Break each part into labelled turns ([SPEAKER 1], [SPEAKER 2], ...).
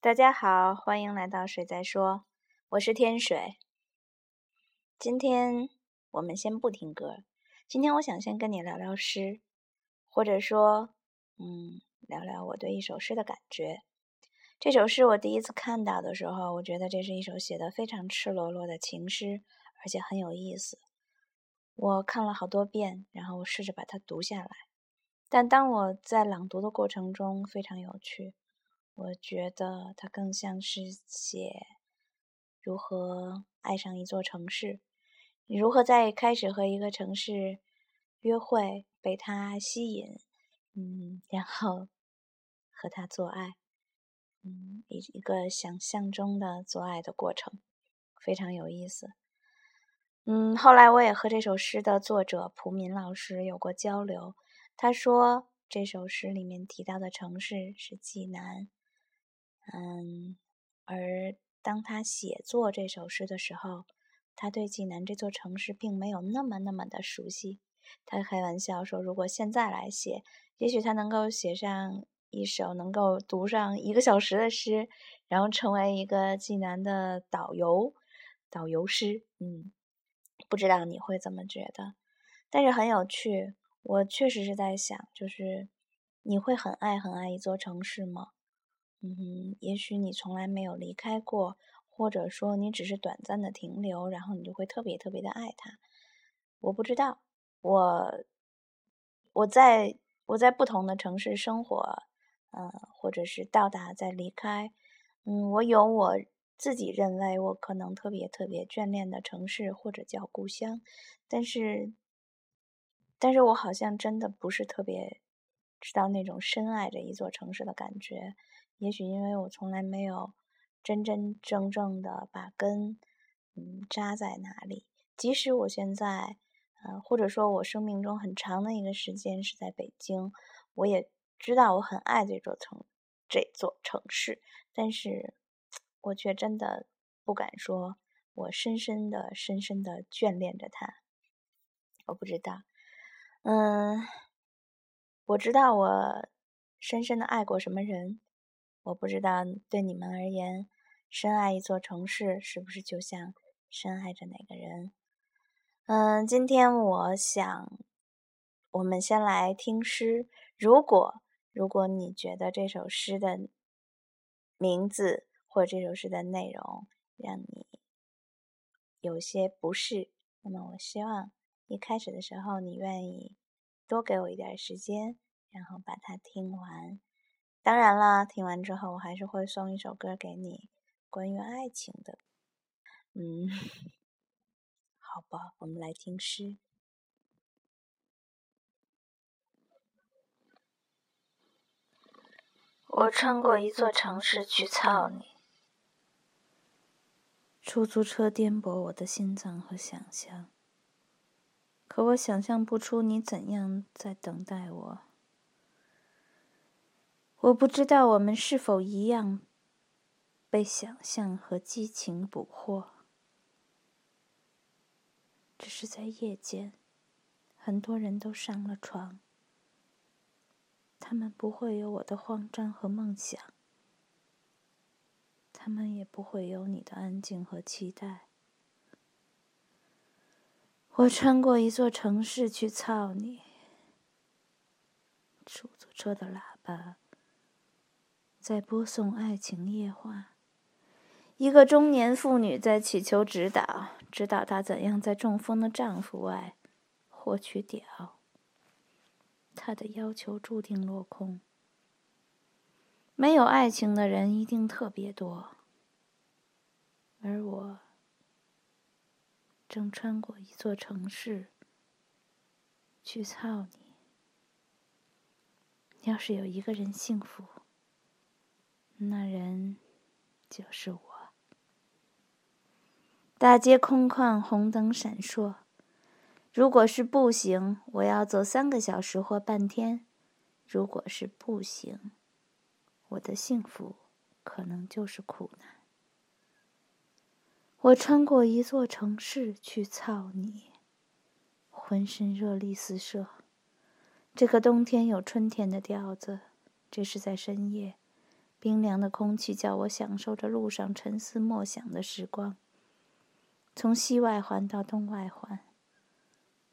[SPEAKER 1] 大家好，欢迎来到水在说，我是天水。今天我们先不听歌，今天我想先跟你聊聊诗，或者说，嗯，聊聊我对一首诗的感觉。这首诗我第一次看到的时候，我觉得这是一首写的非常赤裸裸的情诗，而且很有意思。我看了好多遍，然后我试着把它读下来，但当我在朗读的过程中非常有趣。我觉得它更像是写如何爱上一座城市，你如何在开始和一个城市约会，被它吸引，嗯，然后和他做爱，嗯，一一个想象中的做爱的过程，非常有意思。嗯，后来我也和这首诗的作者蒲敏老师有过交流，他说这首诗里面提到的城市是济南。嗯，而当他写作这首诗的时候，他对济南这座城市并没有那么那么的熟悉。他开玩笑说，如果现在来写，也许他能够写上一首能够读上一个小时的诗，然后成为一个济南的导游，导游诗。嗯，不知道你会怎么觉得？但是很有趣。我确实是在想，就是你会很爱很爱一座城市吗？嗯，也许你从来没有离开过，或者说你只是短暂的停留，然后你就会特别特别的爱它。我不知道，我我在我在不同的城市生活，嗯，或者是到达再离开，嗯，我有我自己认为我可能特别特别眷恋的城市或者叫故乡，但是，但是我好像真的不是特别知道那种深爱着一座城市的感觉。也许因为我从来没有真真正正的把根嗯扎在哪里，即使我现在呃或者说我生命中很长的一个时间是在北京，我也知道我很爱这座城这座城市，但是我却真的不敢说我深深的深深的眷恋着它。我不知道，嗯，我知道我深深的爱过什么人。我不知道对你们而言，深爱一座城市是不是就像深爱着哪个人？嗯，今天我想，我们先来听诗。如果如果你觉得这首诗的名字或这首诗的内容让你有些不适，那么我希望一开始的时候你愿意多给我一点时间，然后把它听完。当然了，听完之后我还是会送一首歌给你，关于爱情的。嗯，好吧，我们来听诗。我穿过一座城市去操你，出租车颠簸我的心脏和想象，可我想象不出你怎样在等待我。我不知道我们是否一样被想象和激情捕获，只是在夜间，很多人都上了床，他们不会有我的慌张和梦想，他们也不会有你的安静和期待。我穿过一座城市去操你，出租车的喇叭。在播送爱情夜话。一个中年妇女在祈求指导，指导她怎样在中风的丈夫外获取屌。她的要求注定落空。没有爱情的人一定特别多，而我正穿过一座城市去操你。要是有一个人幸福。那人就是我。大街空旷，红灯闪烁。如果是步行，我要走三个小时或半天；如果是步行，我的幸福可能就是苦难。我穿过一座城市去操你，浑身热力四射。这个冬天有春天的调子，这是在深夜。
[SPEAKER 2] 冰凉的空气叫我享受着路上沉思默想的时光。从西外环到东外环，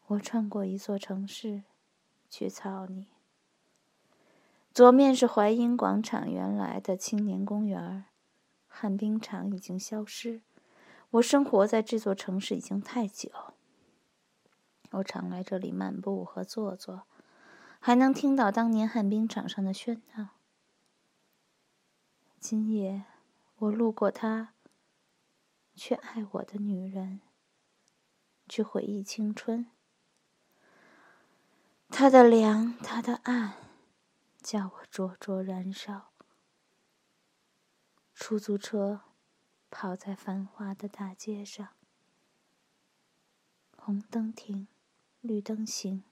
[SPEAKER 2] 我穿过一座城市，去操你。左面是淮阴广场，原来的青年公园旱冰场已经消失。我生活在这座城市已经太久，我常来这里漫步和坐坐，还能听到当年旱冰场上的喧闹。今夜，我路过他。去爱我的女人，去回忆青春。他的凉，他的暗，叫我灼灼燃烧。出租车跑在繁华的大街上，红灯停，绿灯行。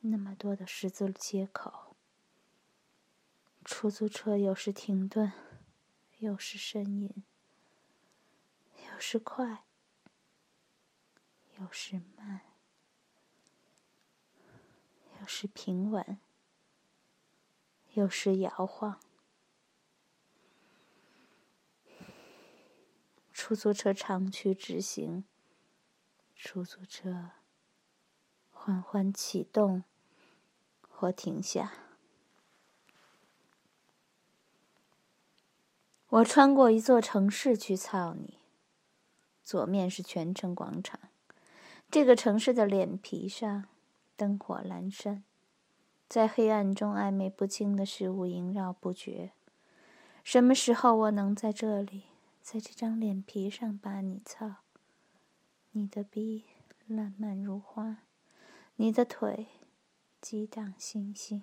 [SPEAKER 2] 那么多的十字街口，出租车有时停顿，有时呻吟。有时快，有时慢，有时平稳，有时摇晃。出租车长驱直行，出租车缓缓启动或停下。我穿过一座城市去操你。左面是泉城广场，这个城市的脸皮上灯火阑珊，在黑暗中暧昧不清的事物萦绕不绝。什么时候我能在这里，在这张脸皮上把你操？你的臂烂漫如花，你的腿激荡星星，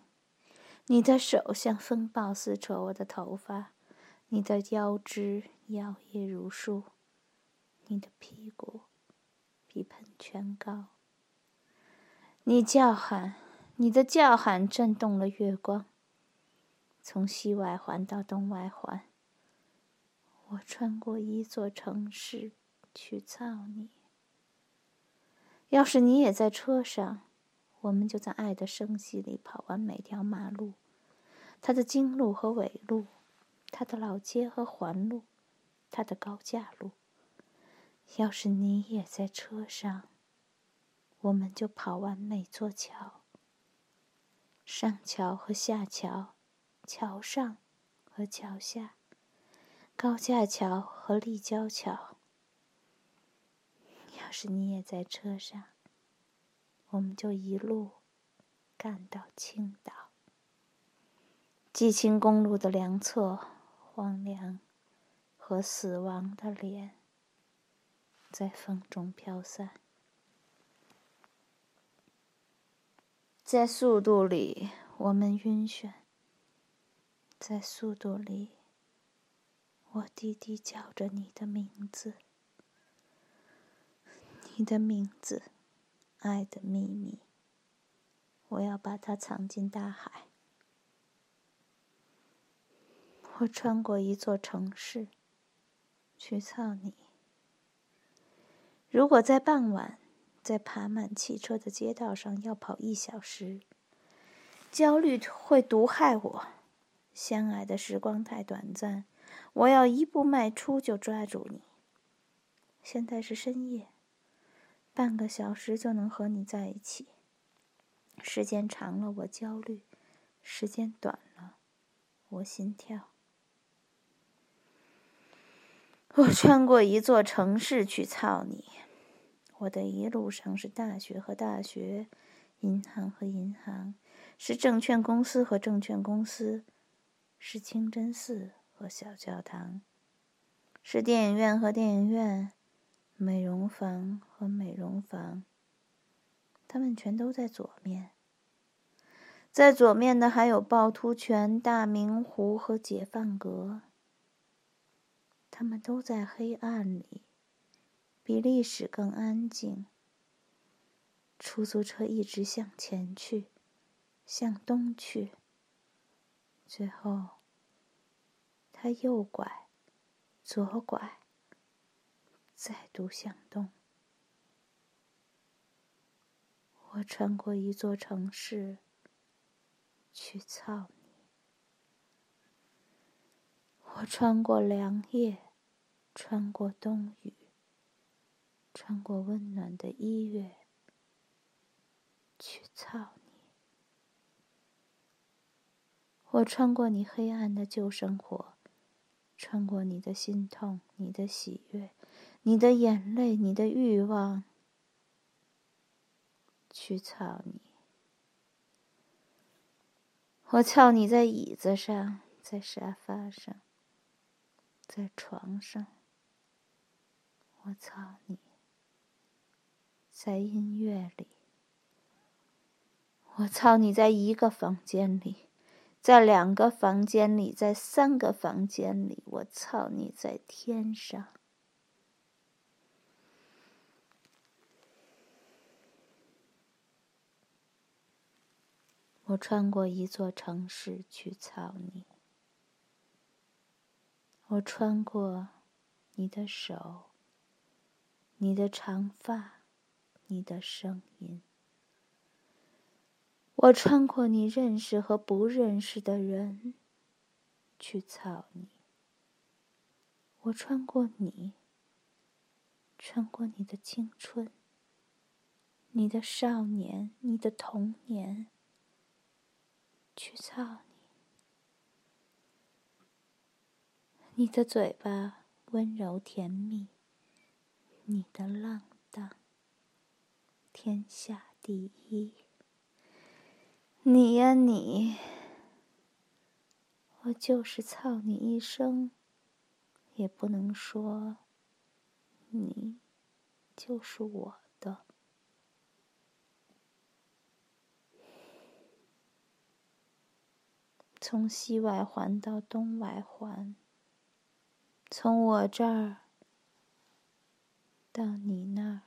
[SPEAKER 2] 你的手像风暴撕扯我的头发，你的腰肢摇曳如树。你的屁股比喷泉高。你叫喊，你的叫喊震动了月光。从西外环到东外环，我穿过一座城市去造你。要是你也在车上，我们就在爱的声息里跑完每条马路，它的经路和纬路，他的老街和环路，他的高架路。要是你也在车上，我们就跑完每座桥，上桥和下桥，桥上和桥下，高架桥和立交桥。要是你也在车上，我们就一路干到青岛。济青公路的两侧，荒凉和死亡的脸。在风中飘散，在速度里我们晕眩，在速度里，我低低叫着你的名字，你的名字，爱的秘密，我要把它藏进大海。我穿过一座城市，去操你。如果在傍晚，在爬满汽车的街道上要跑一小时，焦虑会毒害我。相爱的时光太短暂，我要一步迈出就抓住你。现在是深夜，半个小时就能和你在一起。时间长了我焦虑，时间短了我心跳。我穿过一座城市去操你。我的一路上是大学和大学，银行和银行，是证券公司和证券公司，是清真寺和小教堂，是电影院和电影院，美容房和美容房。他们全都在左面。在左面的还有趵突泉、大明湖和解放阁。他们都在黑暗里，比历史更安静。出租车一直向前去，向东去。最后，他右拐，左拐，再度向东。我穿过一座城市，去操你。我穿过凉夜，穿过冬雨，穿过温暖的一月，去操你！我穿过你黑暗的旧生活，穿过你的心痛、你的喜悦、你的眼泪、你的欲望，去操你！我操你在椅子上，在沙发上，在床上。我操你，在音乐里。我操你在一个房间里，在两个房间里，在三个房间里。我操你在天上。我穿过一座城市去操你，我穿过你的手、你的长发、你的声音，我穿过你认识和不认识的人去操你，我穿过你，穿过你的青春、你的少年、你的童年。去操你！你的嘴巴温柔甜蜜，你的浪荡天下第一。你呀你，我就是操你一生，也不能说你就是我的。从西外环到东外环，从我这儿到你那儿，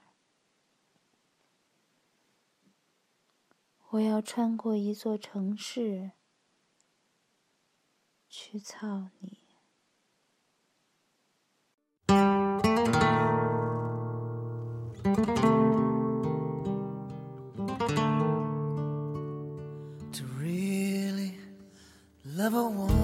[SPEAKER 2] 我要穿过一座城市去操你。
[SPEAKER 3] To really love a woman to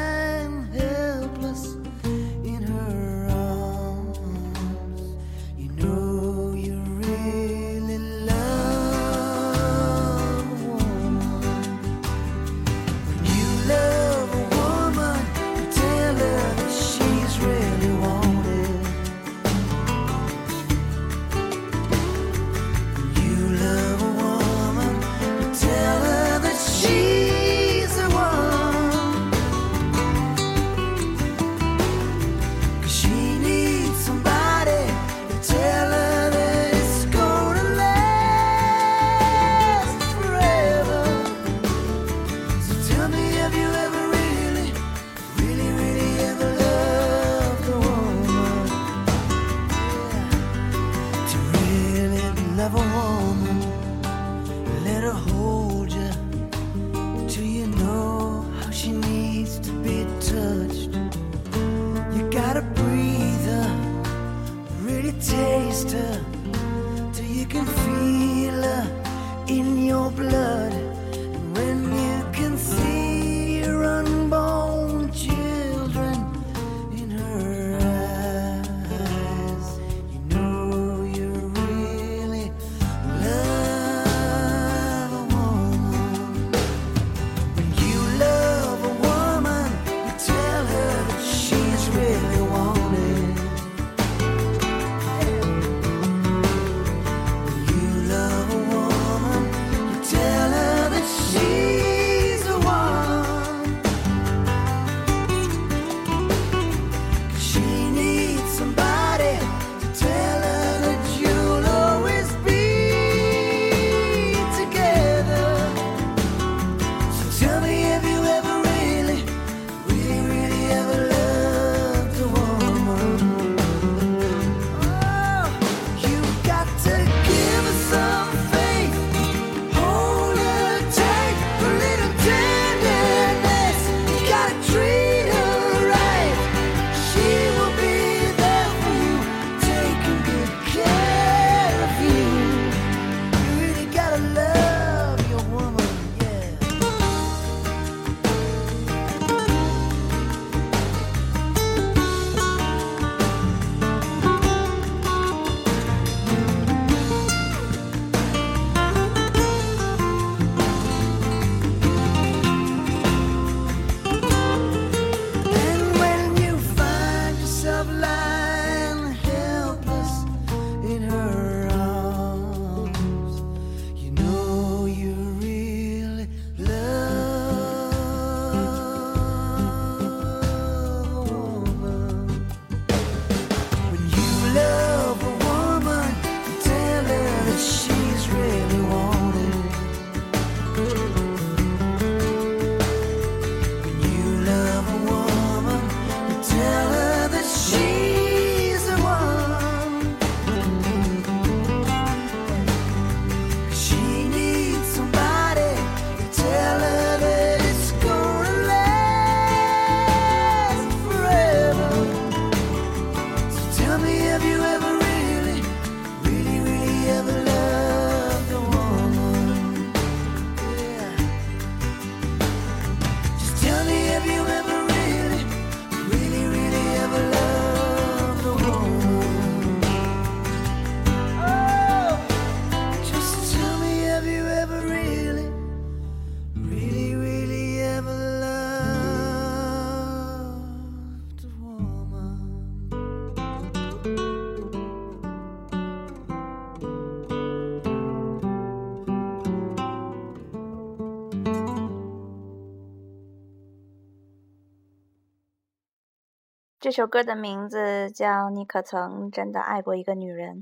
[SPEAKER 1] 这首歌的名字叫《你可曾真的爱过一个女人》。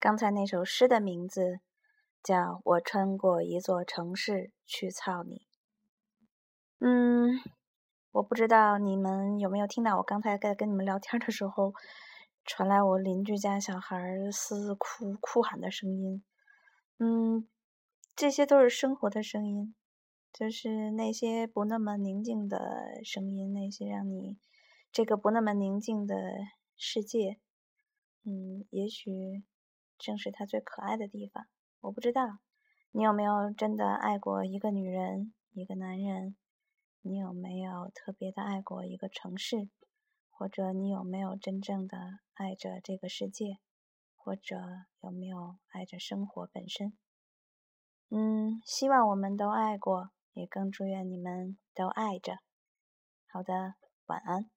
[SPEAKER 1] 刚才那首诗的名字叫《我穿过一座城市去操你》。嗯，我不知道你们有没有听到我刚才在跟你们聊天的时候，传来我邻居家小孩嘶哭哭喊的声音。嗯，这些都是生活的声音，就是那些不那么宁静的声音，那些让你。这个不那么宁静的世界，嗯，也许正是它最可爱的地方。我不知道，你有没有真的爱过一个女人、一个男人？你有没有特别的爱过一个城市？或者你有没有真正的爱着这个世界？或者有没有爱着生活本身？嗯，希望我们都爱过，也更祝愿你们都爱着。好的，晚安。